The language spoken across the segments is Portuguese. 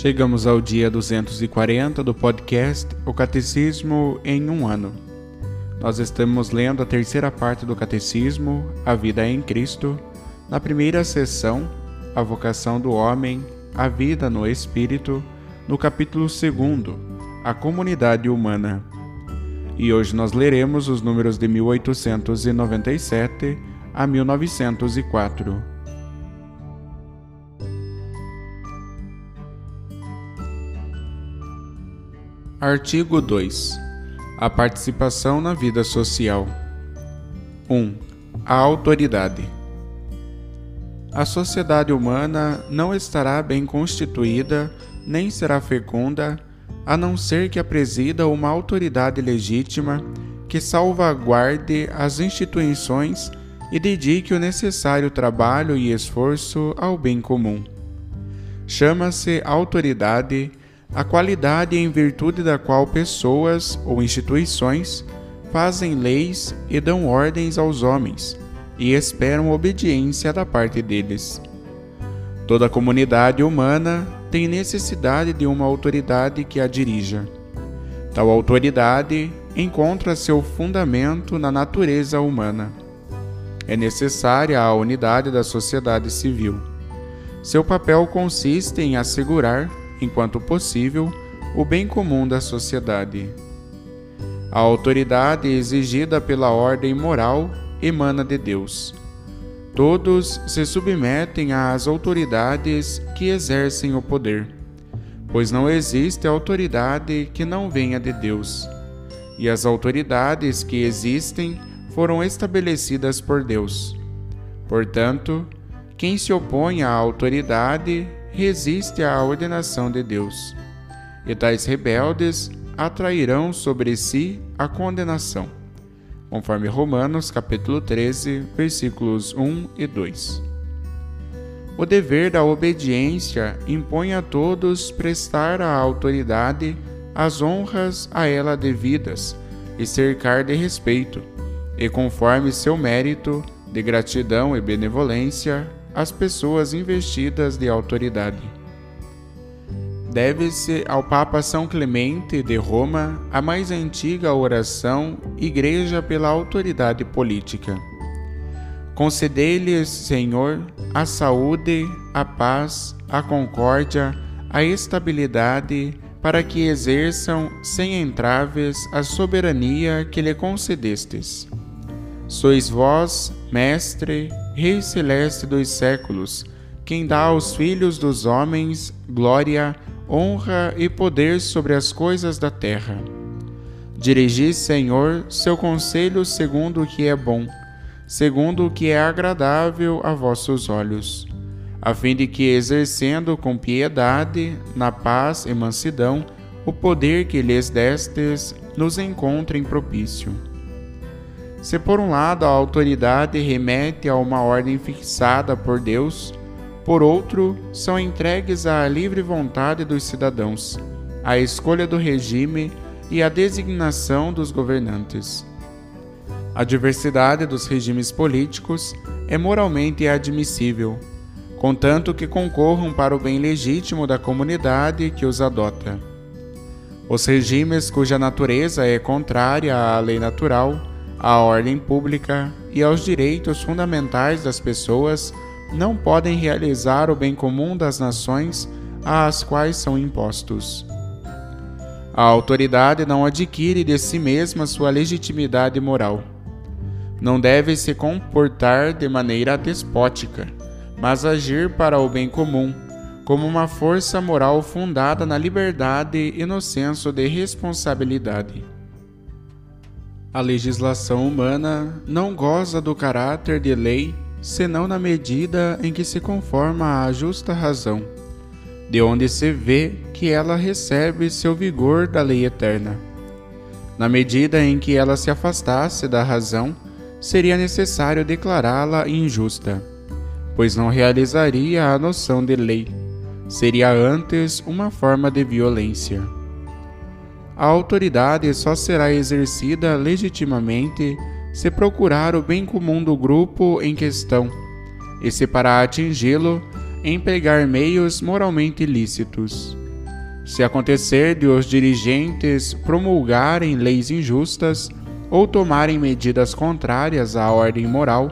Chegamos ao dia 240 do podcast O Catecismo em um ano. Nós estamos lendo a terceira parte do Catecismo, A Vida em Cristo. Na primeira sessão, A Vocação do Homem, A Vida no Espírito, no capítulo 2, A Comunidade Humana. E hoje nós leremos os números de 1897 a 1904. Artigo 2. A participação na vida social. 1. A autoridade. A sociedade humana não estará bem constituída, nem será fecunda, a não ser que a presida uma autoridade legítima que salvaguarde as instituições e dedique o necessário trabalho e esforço ao bem comum. Chama-se autoridade a qualidade em virtude da qual pessoas ou instituições fazem leis e dão ordens aos homens e esperam obediência da parte deles. Toda comunidade humana tem necessidade de uma autoridade que a dirija. Tal autoridade encontra seu fundamento na natureza humana. É necessária a unidade da sociedade civil. Seu papel consiste em assegurar enquanto possível, o bem comum da sociedade. A autoridade exigida pela ordem moral emana de Deus. Todos se submetem às autoridades que exercem o poder, pois não existe autoridade que não venha de Deus. E as autoridades que existem foram estabelecidas por Deus. Portanto, quem se opõe à autoridade resiste à ordenação de Deus, e tais rebeldes atrairão sobre si a condenação, conforme Romanos capítulo 13, versículos 1 e 2. O dever da obediência impõe a todos prestar à autoridade as honras a ela devidas e cercar de respeito, e conforme seu mérito, de gratidão e benevolência, as pessoas investidas de autoridade. Deve-se ao Papa São Clemente de Roma a mais antiga oração Igreja pela Autoridade Política. Concedei-lhes, Senhor, a saúde, a paz, a concórdia, a estabilidade, para que exerçam sem entraves a soberania que lhe concedestes. Sois vós, Mestre, Rei celeste dos séculos, quem dá aos filhos dos homens glória, honra e poder sobre as coisas da terra. Dirigi, Senhor, seu conselho segundo o que é bom, segundo o que é agradável a vossos olhos, a fim de que, exercendo com piedade, na paz e mansidão, o poder que lhes destes, nos encontrem propício se por um lado a autoridade remete a uma ordem fixada por Deus, por outro, são entregues à livre vontade dos cidadãos, à escolha do regime e à designação dos governantes. A diversidade dos regimes políticos é moralmente admissível, contanto que concorram para o bem legítimo da comunidade que os adota. Os regimes cuja natureza é contrária à lei natural à ordem pública e aos direitos fundamentais das pessoas não podem realizar o bem comum das nações às quais são impostos. A autoridade não adquire de si mesma sua legitimidade moral. Não deve se comportar de maneira despótica, mas agir para o bem comum, como uma força moral fundada na liberdade e no senso de responsabilidade. A legislação humana não goza do caráter de lei senão na medida em que se conforma à justa razão, de onde se vê que ela recebe seu vigor da lei eterna. Na medida em que ela se afastasse da razão, seria necessário declará-la injusta, pois não realizaria a noção de lei, seria antes uma forma de violência a autoridade só será exercida legitimamente se procurar o bem comum do grupo em questão e se para atingi-lo empregar meios moralmente lícitos. Se acontecer de os dirigentes promulgarem leis injustas ou tomarem medidas contrárias à ordem moral,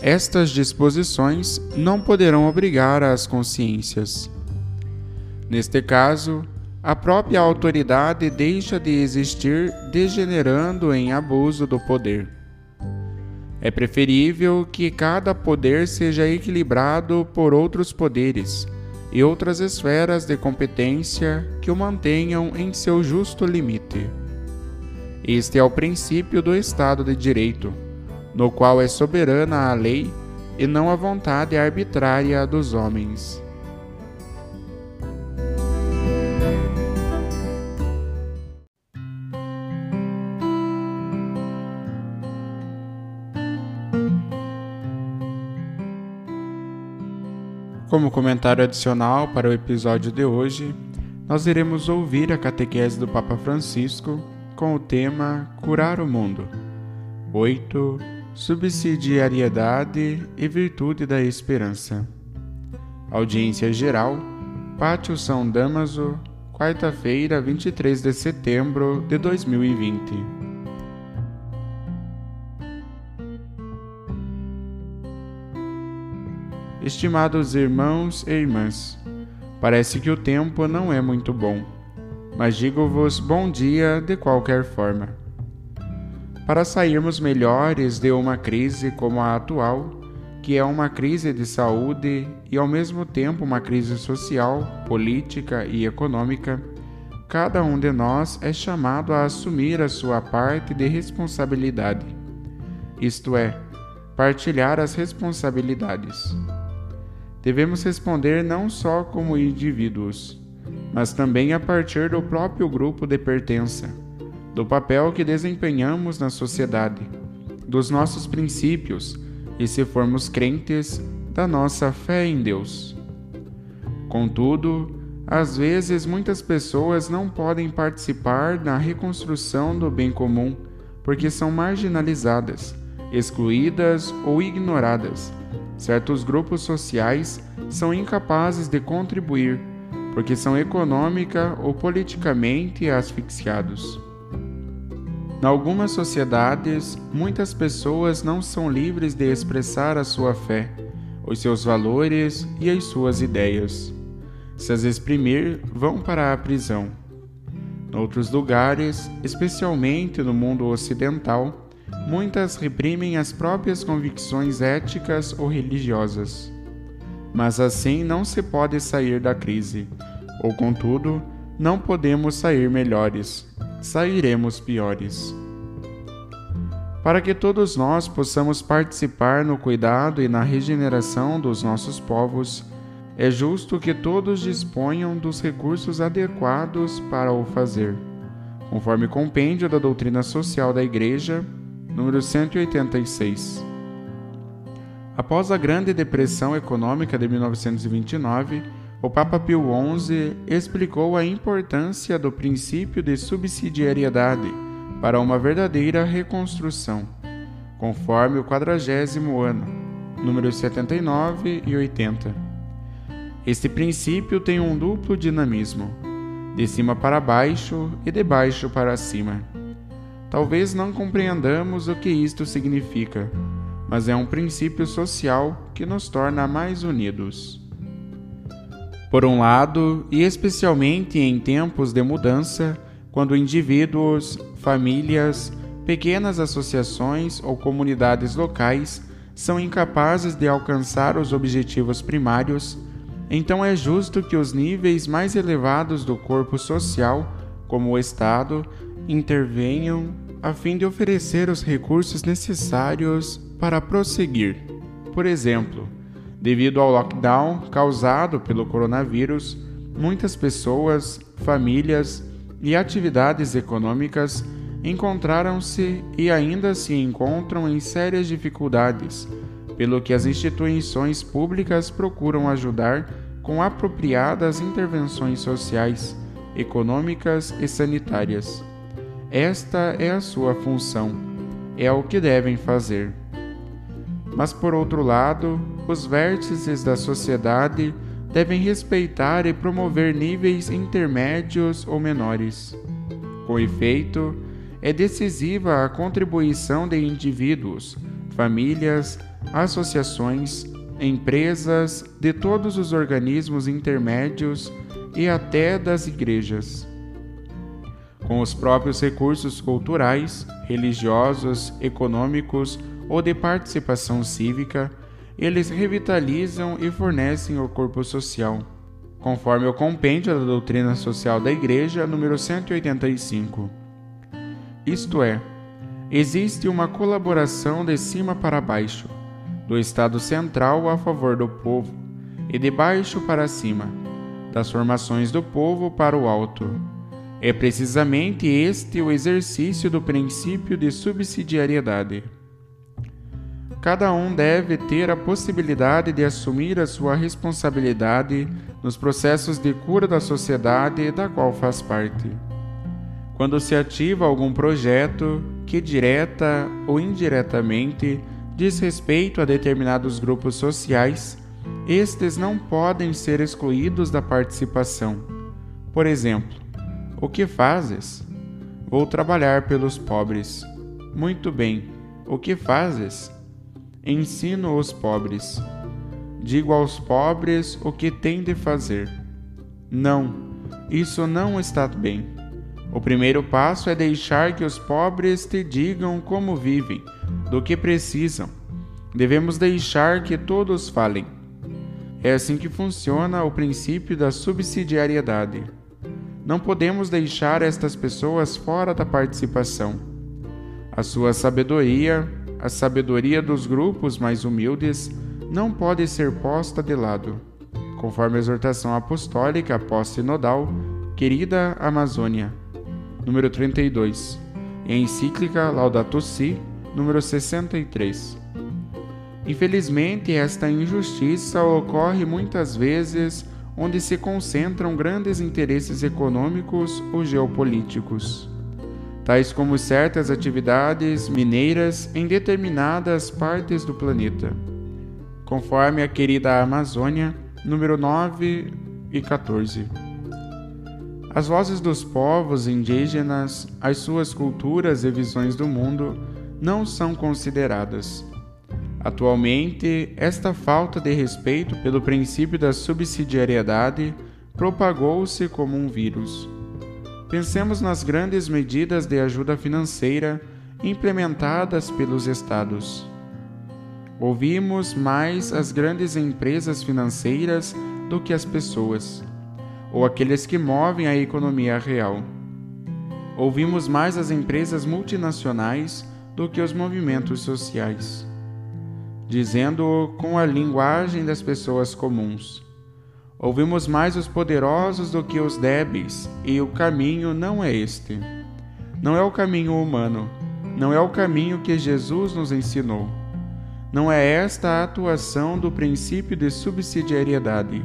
estas disposições não poderão obrigar as consciências. Neste caso, a própria autoridade deixa de existir, degenerando em abuso do poder. É preferível que cada poder seja equilibrado por outros poderes e outras esferas de competência que o mantenham em seu justo limite. Este é o princípio do Estado de Direito, no qual é soberana a lei e não a vontade arbitrária dos homens. Como comentário adicional para o episódio de hoje, nós iremos ouvir a catequese do Papa Francisco com o tema Curar o Mundo. 8. Subsidiariedade e Virtude da Esperança. Audiência Geral, Pátio São Damaso, quarta-feira, 23 de setembro de 2020. Estimados irmãos e irmãs, parece que o tempo não é muito bom, mas digo-vos bom dia de qualquer forma. Para sairmos melhores de uma crise como a atual, que é uma crise de saúde e ao mesmo tempo uma crise social, política e econômica, cada um de nós é chamado a assumir a sua parte de responsabilidade, isto é, partilhar as responsabilidades devemos responder não só como indivíduos, mas também a partir do próprio grupo de pertença, do papel que desempenhamos na sociedade, dos nossos princípios e, se formos crentes, da nossa fé em Deus. Contudo, às vezes muitas pessoas não podem participar na reconstrução do bem comum porque são marginalizadas, excluídas ou ignoradas certos grupos sociais são incapazes de contribuir porque são econômica ou politicamente asfixiados. Em algumas sociedades, muitas pessoas não são livres de expressar a sua fé, os seus valores e as suas ideias. Se as exprimir, vão para a prisão. Em outros lugares, especialmente no mundo ocidental, muitas reprimem as próprias convicções éticas ou religiosas. Mas assim não se pode sair da crise, ou contudo, não podemos sair melhores, sairemos piores. Para que todos nós possamos participar no cuidado e na regeneração dos nossos povos, é justo que todos disponham dos recursos adequados para o fazer, conforme compêndio da doutrina social da Igreja número 186. Após a Grande Depressão Econômica de 1929, o Papa Pio XI explicou a importância do princípio de subsidiariedade para uma verdadeira reconstrução, conforme o quadragésimo ano, números 79 e 80. Este princípio tem um duplo dinamismo, de cima para baixo e de baixo para cima. Talvez não compreendamos o que isto significa, mas é um princípio social que nos torna mais unidos. Por um lado, e especialmente em tempos de mudança, quando indivíduos, famílias, pequenas associações ou comunidades locais são incapazes de alcançar os objetivos primários, então é justo que os níveis mais elevados do corpo social, como o Estado, intervenham a fim de oferecer os recursos necessários para prosseguir. Por exemplo, devido ao lockdown causado pelo coronavírus, muitas pessoas, famílias e atividades econômicas encontraram-se e ainda se encontram em sérias dificuldades, pelo que as instituições públicas procuram ajudar com apropriadas intervenções sociais, econômicas e sanitárias. Esta é a sua função, é o que devem fazer. Mas, por outro lado, os vértices da sociedade devem respeitar e promover níveis intermédios ou menores. Com efeito, é decisiva a contribuição de indivíduos, famílias, associações, empresas, de todos os organismos intermédios e até das igrejas. Com os próprios recursos culturais, religiosos, econômicos ou de participação cívica, eles revitalizam e fornecem o corpo social, conforme o compêndio da doutrina social da Igreja, número 185. Isto é, existe uma colaboração de cima para baixo, do Estado central a favor do povo, e de baixo para cima, das formações do povo para o alto. É precisamente este o exercício do princípio de subsidiariedade. Cada um deve ter a possibilidade de assumir a sua responsabilidade nos processos de cura da sociedade da qual faz parte. Quando se ativa algum projeto que direta ou indiretamente diz respeito a determinados grupos sociais, estes não podem ser excluídos da participação. Por exemplo, o que fazes? Vou trabalhar pelos pobres. Muito bem. O que fazes? Ensino os pobres. Digo aos pobres o que têm de fazer. Não, isso não está bem. O primeiro passo é deixar que os pobres te digam como vivem, do que precisam. Devemos deixar que todos falem. É assim que funciona o princípio da subsidiariedade. Não podemos deixar estas pessoas fora da participação. A sua sabedoria, a sabedoria dos grupos mais humildes, não pode ser posta de lado. Conforme a exortação apostólica pós-sinodal, querida Amazônia número 32, e a encíclica Laudato Si, número 63. Infelizmente, esta injustiça ocorre muitas vezes onde se concentram grandes interesses econômicos ou geopolíticos, tais como certas atividades mineiras em determinadas partes do planeta, conforme a querida Amazônia, número 9 e 14. As vozes dos povos indígenas, as suas culturas e visões do mundo não são consideradas. Atualmente, esta falta de respeito pelo princípio da subsidiariedade propagou-se como um vírus. Pensemos nas grandes medidas de ajuda financeira implementadas pelos Estados. Ouvimos mais as grandes empresas financeiras do que as pessoas ou aqueles que movem a economia real. Ouvimos mais as empresas multinacionais do que os movimentos sociais, dizendo-o com a linguagem das pessoas comuns. Ouvimos mais os poderosos do que os débeis, e o caminho não é este. Não é o caminho humano, não é o caminho que Jesus nos ensinou. Não é esta a atuação do princípio de subsidiariedade.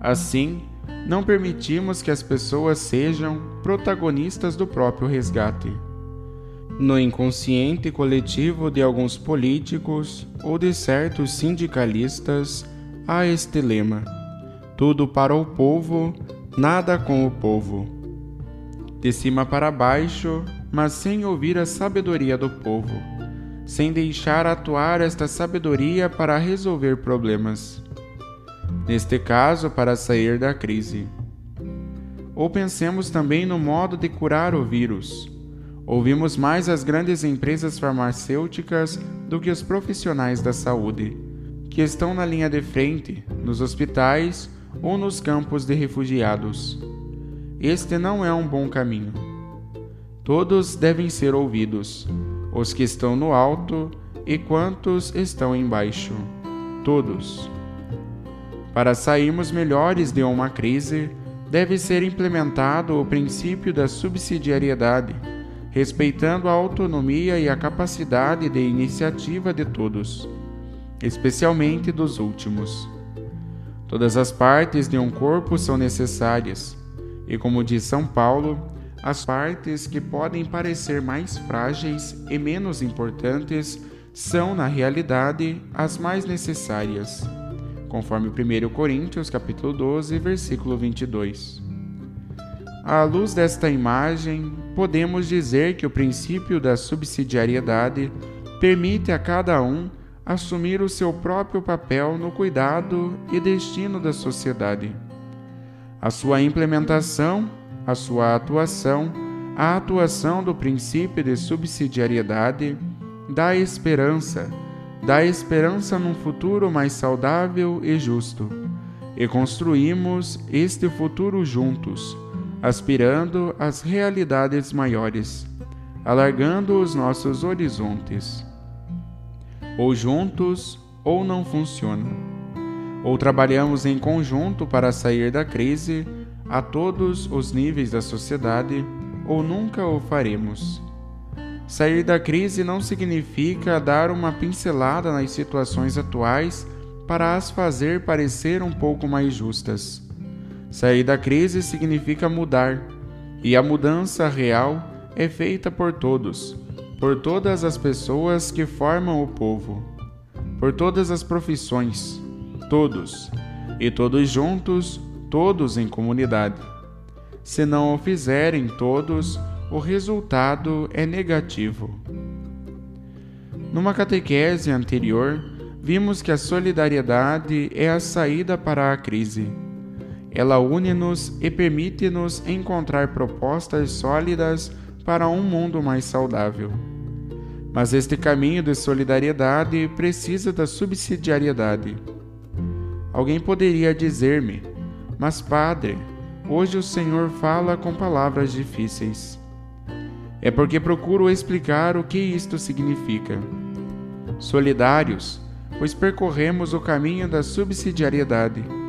Assim, não permitimos que as pessoas sejam protagonistas do próprio resgate. No inconsciente coletivo de alguns políticos ou de certos sindicalistas, há este lema: tudo para o povo, nada com o povo. De cima para baixo, mas sem ouvir a sabedoria do povo, sem deixar atuar esta sabedoria para resolver problemas. Neste caso, para sair da crise. Ou pensemos também no modo de curar o vírus. Ouvimos mais as grandes empresas farmacêuticas do que os profissionais da saúde, que estão na linha de frente, nos hospitais ou nos campos de refugiados. Este não é um bom caminho. Todos devem ser ouvidos, os que estão no alto e quantos estão embaixo. Todos. Para sairmos melhores de uma crise, deve ser implementado o princípio da subsidiariedade, respeitando a autonomia e a capacidade de iniciativa de todos, especialmente dos últimos. Todas as partes de um corpo são necessárias, e como diz São Paulo, as partes que podem parecer mais frágeis e menos importantes são, na realidade, as mais necessárias, conforme 1 Coríntios capítulo 12, versículo 22. À luz desta imagem, podemos dizer que o princípio da subsidiariedade permite a cada um assumir o seu próprio papel no cuidado e destino da sociedade. A sua implementação a sua atuação, a atuação do princípio de subsidiariedade, dá esperança, dá esperança num futuro mais saudável e justo. E construímos este futuro juntos, aspirando às realidades maiores, alargando os nossos horizontes. Ou juntos, ou não funciona. Ou trabalhamos em conjunto para sair da crise a todos os níveis da sociedade ou nunca o faremos. Sair da crise não significa dar uma pincelada nas situações atuais para as fazer parecer um pouco mais justas. Sair da crise significa mudar, e a mudança real é feita por todos, por todas as pessoas que formam o povo, por todas as profissões, todos, e todos juntos todos em comunidade. Se não o fizerem todos, o resultado é negativo. Numa catequese anterior, vimos que a solidariedade é a saída para a crise. Ela une-nos e permite-nos encontrar propostas sólidas para um mundo mais saudável. Mas este caminho de solidariedade precisa da subsidiariedade. Alguém poderia dizer-me: mas, Padre, hoje o Senhor fala com palavras difíceis. É porque procuro explicar o que isto significa. Solidários, pois percorremos o caminho da subsidiariedade.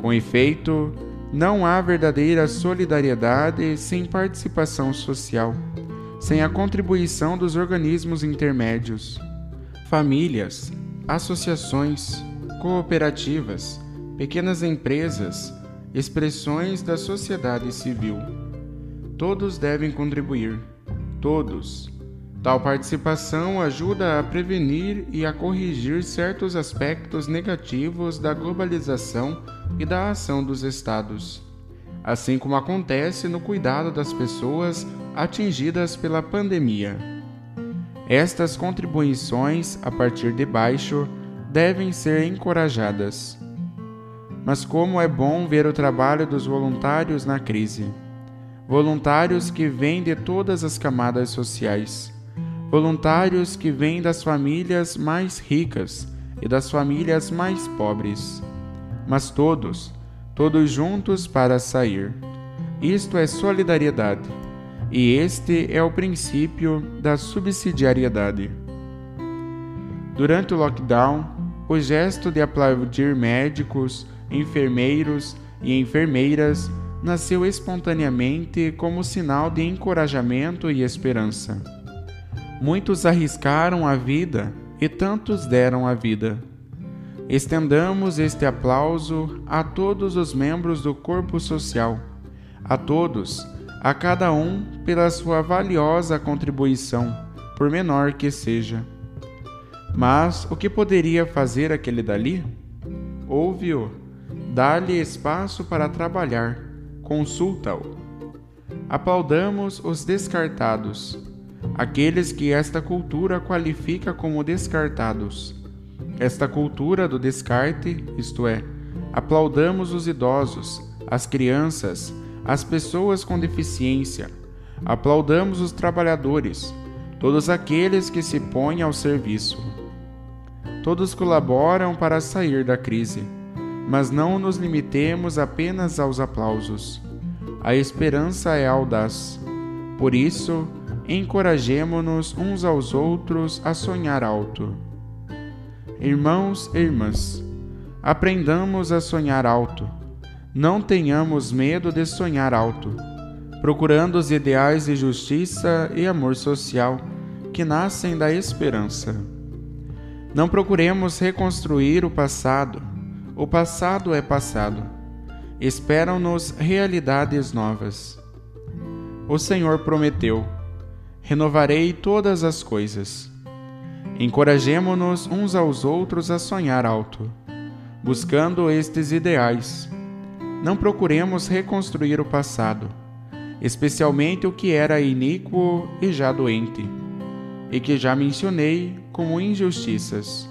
Com efeito, não há verdadeira solidariedade sem participação social, sem a contribuição dos organismos intermédios, famílias, associações, cooperativas, pequenas empresas, expressões da sociedade civil. Todos devem contribuir, todos. Tal participação ajuda a prevenir e a corrigir certos aspectos negativos da globalização e da ação dos Estados, assim como acontece no cuidado das pessoas atingidas pela pandemia. Estas contribuições, a partir de baixo, devem ser encorajadas. Mas como é bom ver o trabalho dos voluntários na crise. Voluntários que vêm de todas as camadas sociais. Voluntários que vêm das famílias mais ricas e das famílias mais pobres. Mas todos, todos juntos para sair. Isto é solidariedade. E este é o princípio da subsidiariedade. Durante o lockdown, o gesto de aplaudir médicos, enfermeiros e enfermeiras nasceu espontaneamente como sinal de encorajamento e esperança. Muitos arriscaram a vida e tantos deram a vida. Estendamos este aplauso a todos os membros do corpo social, a todos, a cada um pela sua valiosa contribuição, por menor que seja. Mas o que poderia fazer aquele dali? Ouve-o Dá-lhe espaço para trabalhar, consulta-o. Aplaudamos os descartados. aqueles que esta cultura qualifica como descartados. Esta cultura do descarte, isto é, aplaudamos os idosos, as crianças, as pessoas com deficiência, aplaudamos os trabalhadores, todos aqueles que se põem ao serviço. Todos colaboram para sair da crise, mas não nos limitemos apenas aos aplausos. A esperança é audaz. Por isso, encorajemo-nos uns aos outros a sonhar alto. Irmãos e irmãs, aprendamos a sonhar alto. Não tenhamos medo de sonhar alto, procurando os ideais de justiça e amor social que nascem da esperança. Não procuremos reconstruir o passado. O passado é passado. Esperam-nos realidades novas. O Senhor prometeu renovarei todas as coisas. Encorajemo-nos uns aos outros a sonhar alto, buscando estes ideais. Não procuremos reconstruir o passado, especialmente o que era iníquo e já doente, e que já mencionei como injustiças.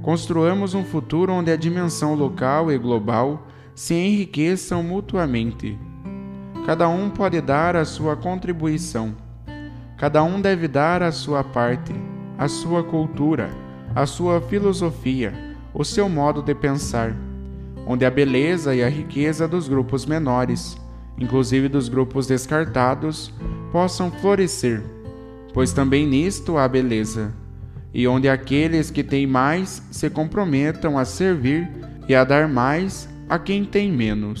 Construamos um futuro onde a dimensão local e global se enriqueçam mutuamente. Cada um pode dar a sua contribuição Cada um deve dar a sua parte, a sua cultura, a sua filosofia, o seu modo de pensar, onde a beleza e a riqueza dos grupos menores, inclusive dos grupos descartados, possam florescer, pois também nisto há beleza, e onde aqueles que têm mais se comprometam a servir e a dar mais a quem tem menos.